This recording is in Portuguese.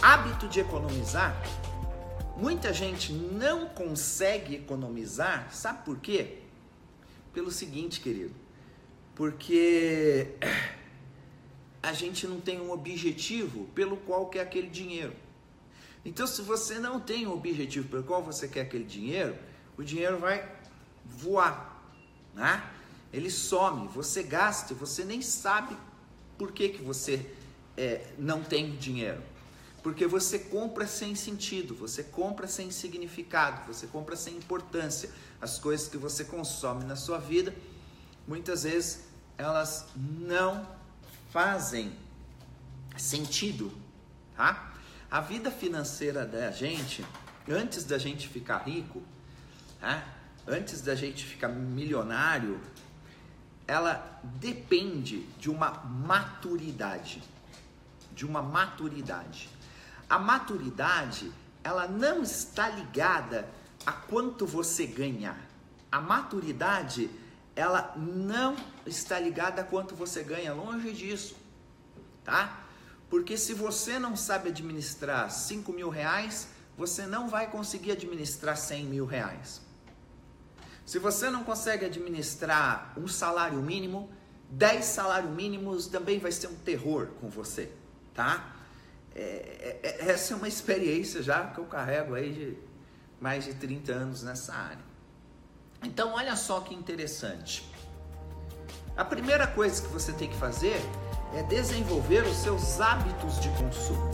hábito de economizar, muita gente não consegue economizar, sabe por quê? Pelo seguinte, querido, porque a gente não tem um objetivo pelo qual quer aquele dinheiro. Então, se você não tem um objetivo pelo qual você quer aquele dinheiro, o dinheiro vai voar, né? Ele some, você gasta, você nem sabe por que, que você é, não tem dinheiro. Porque você compra sem sentido, você compra sem significado, você compra sem importância. As coisas que você consome na sua vida, muitas vezes elas não fazem sentido, tá? A vida financeira da gente, antes da gente ficar rico, tá? antes da gente ficar milionário, ela depende de uma maturidade, de uma maturidade. A maturidade, ela não está ligada a quanto você ganha. A maturidade, ela não está ligada a quanto você ganha, longe disso, tá? Porque se você não sabe administrar 5 mil reais, você não vai conseguir administrar 100 mil reais. Se você não consegue administrar um salário mínimo, 10 salários mínimos também vai ser um terror com você, tá? É, é, é, essa é uma experiência já que eu carrego aí de mais de 30 anos nessa área. Então, olha só que interessante. A primeira coisa que você tem que fazer é desenvolver os seus hábitos de consumo.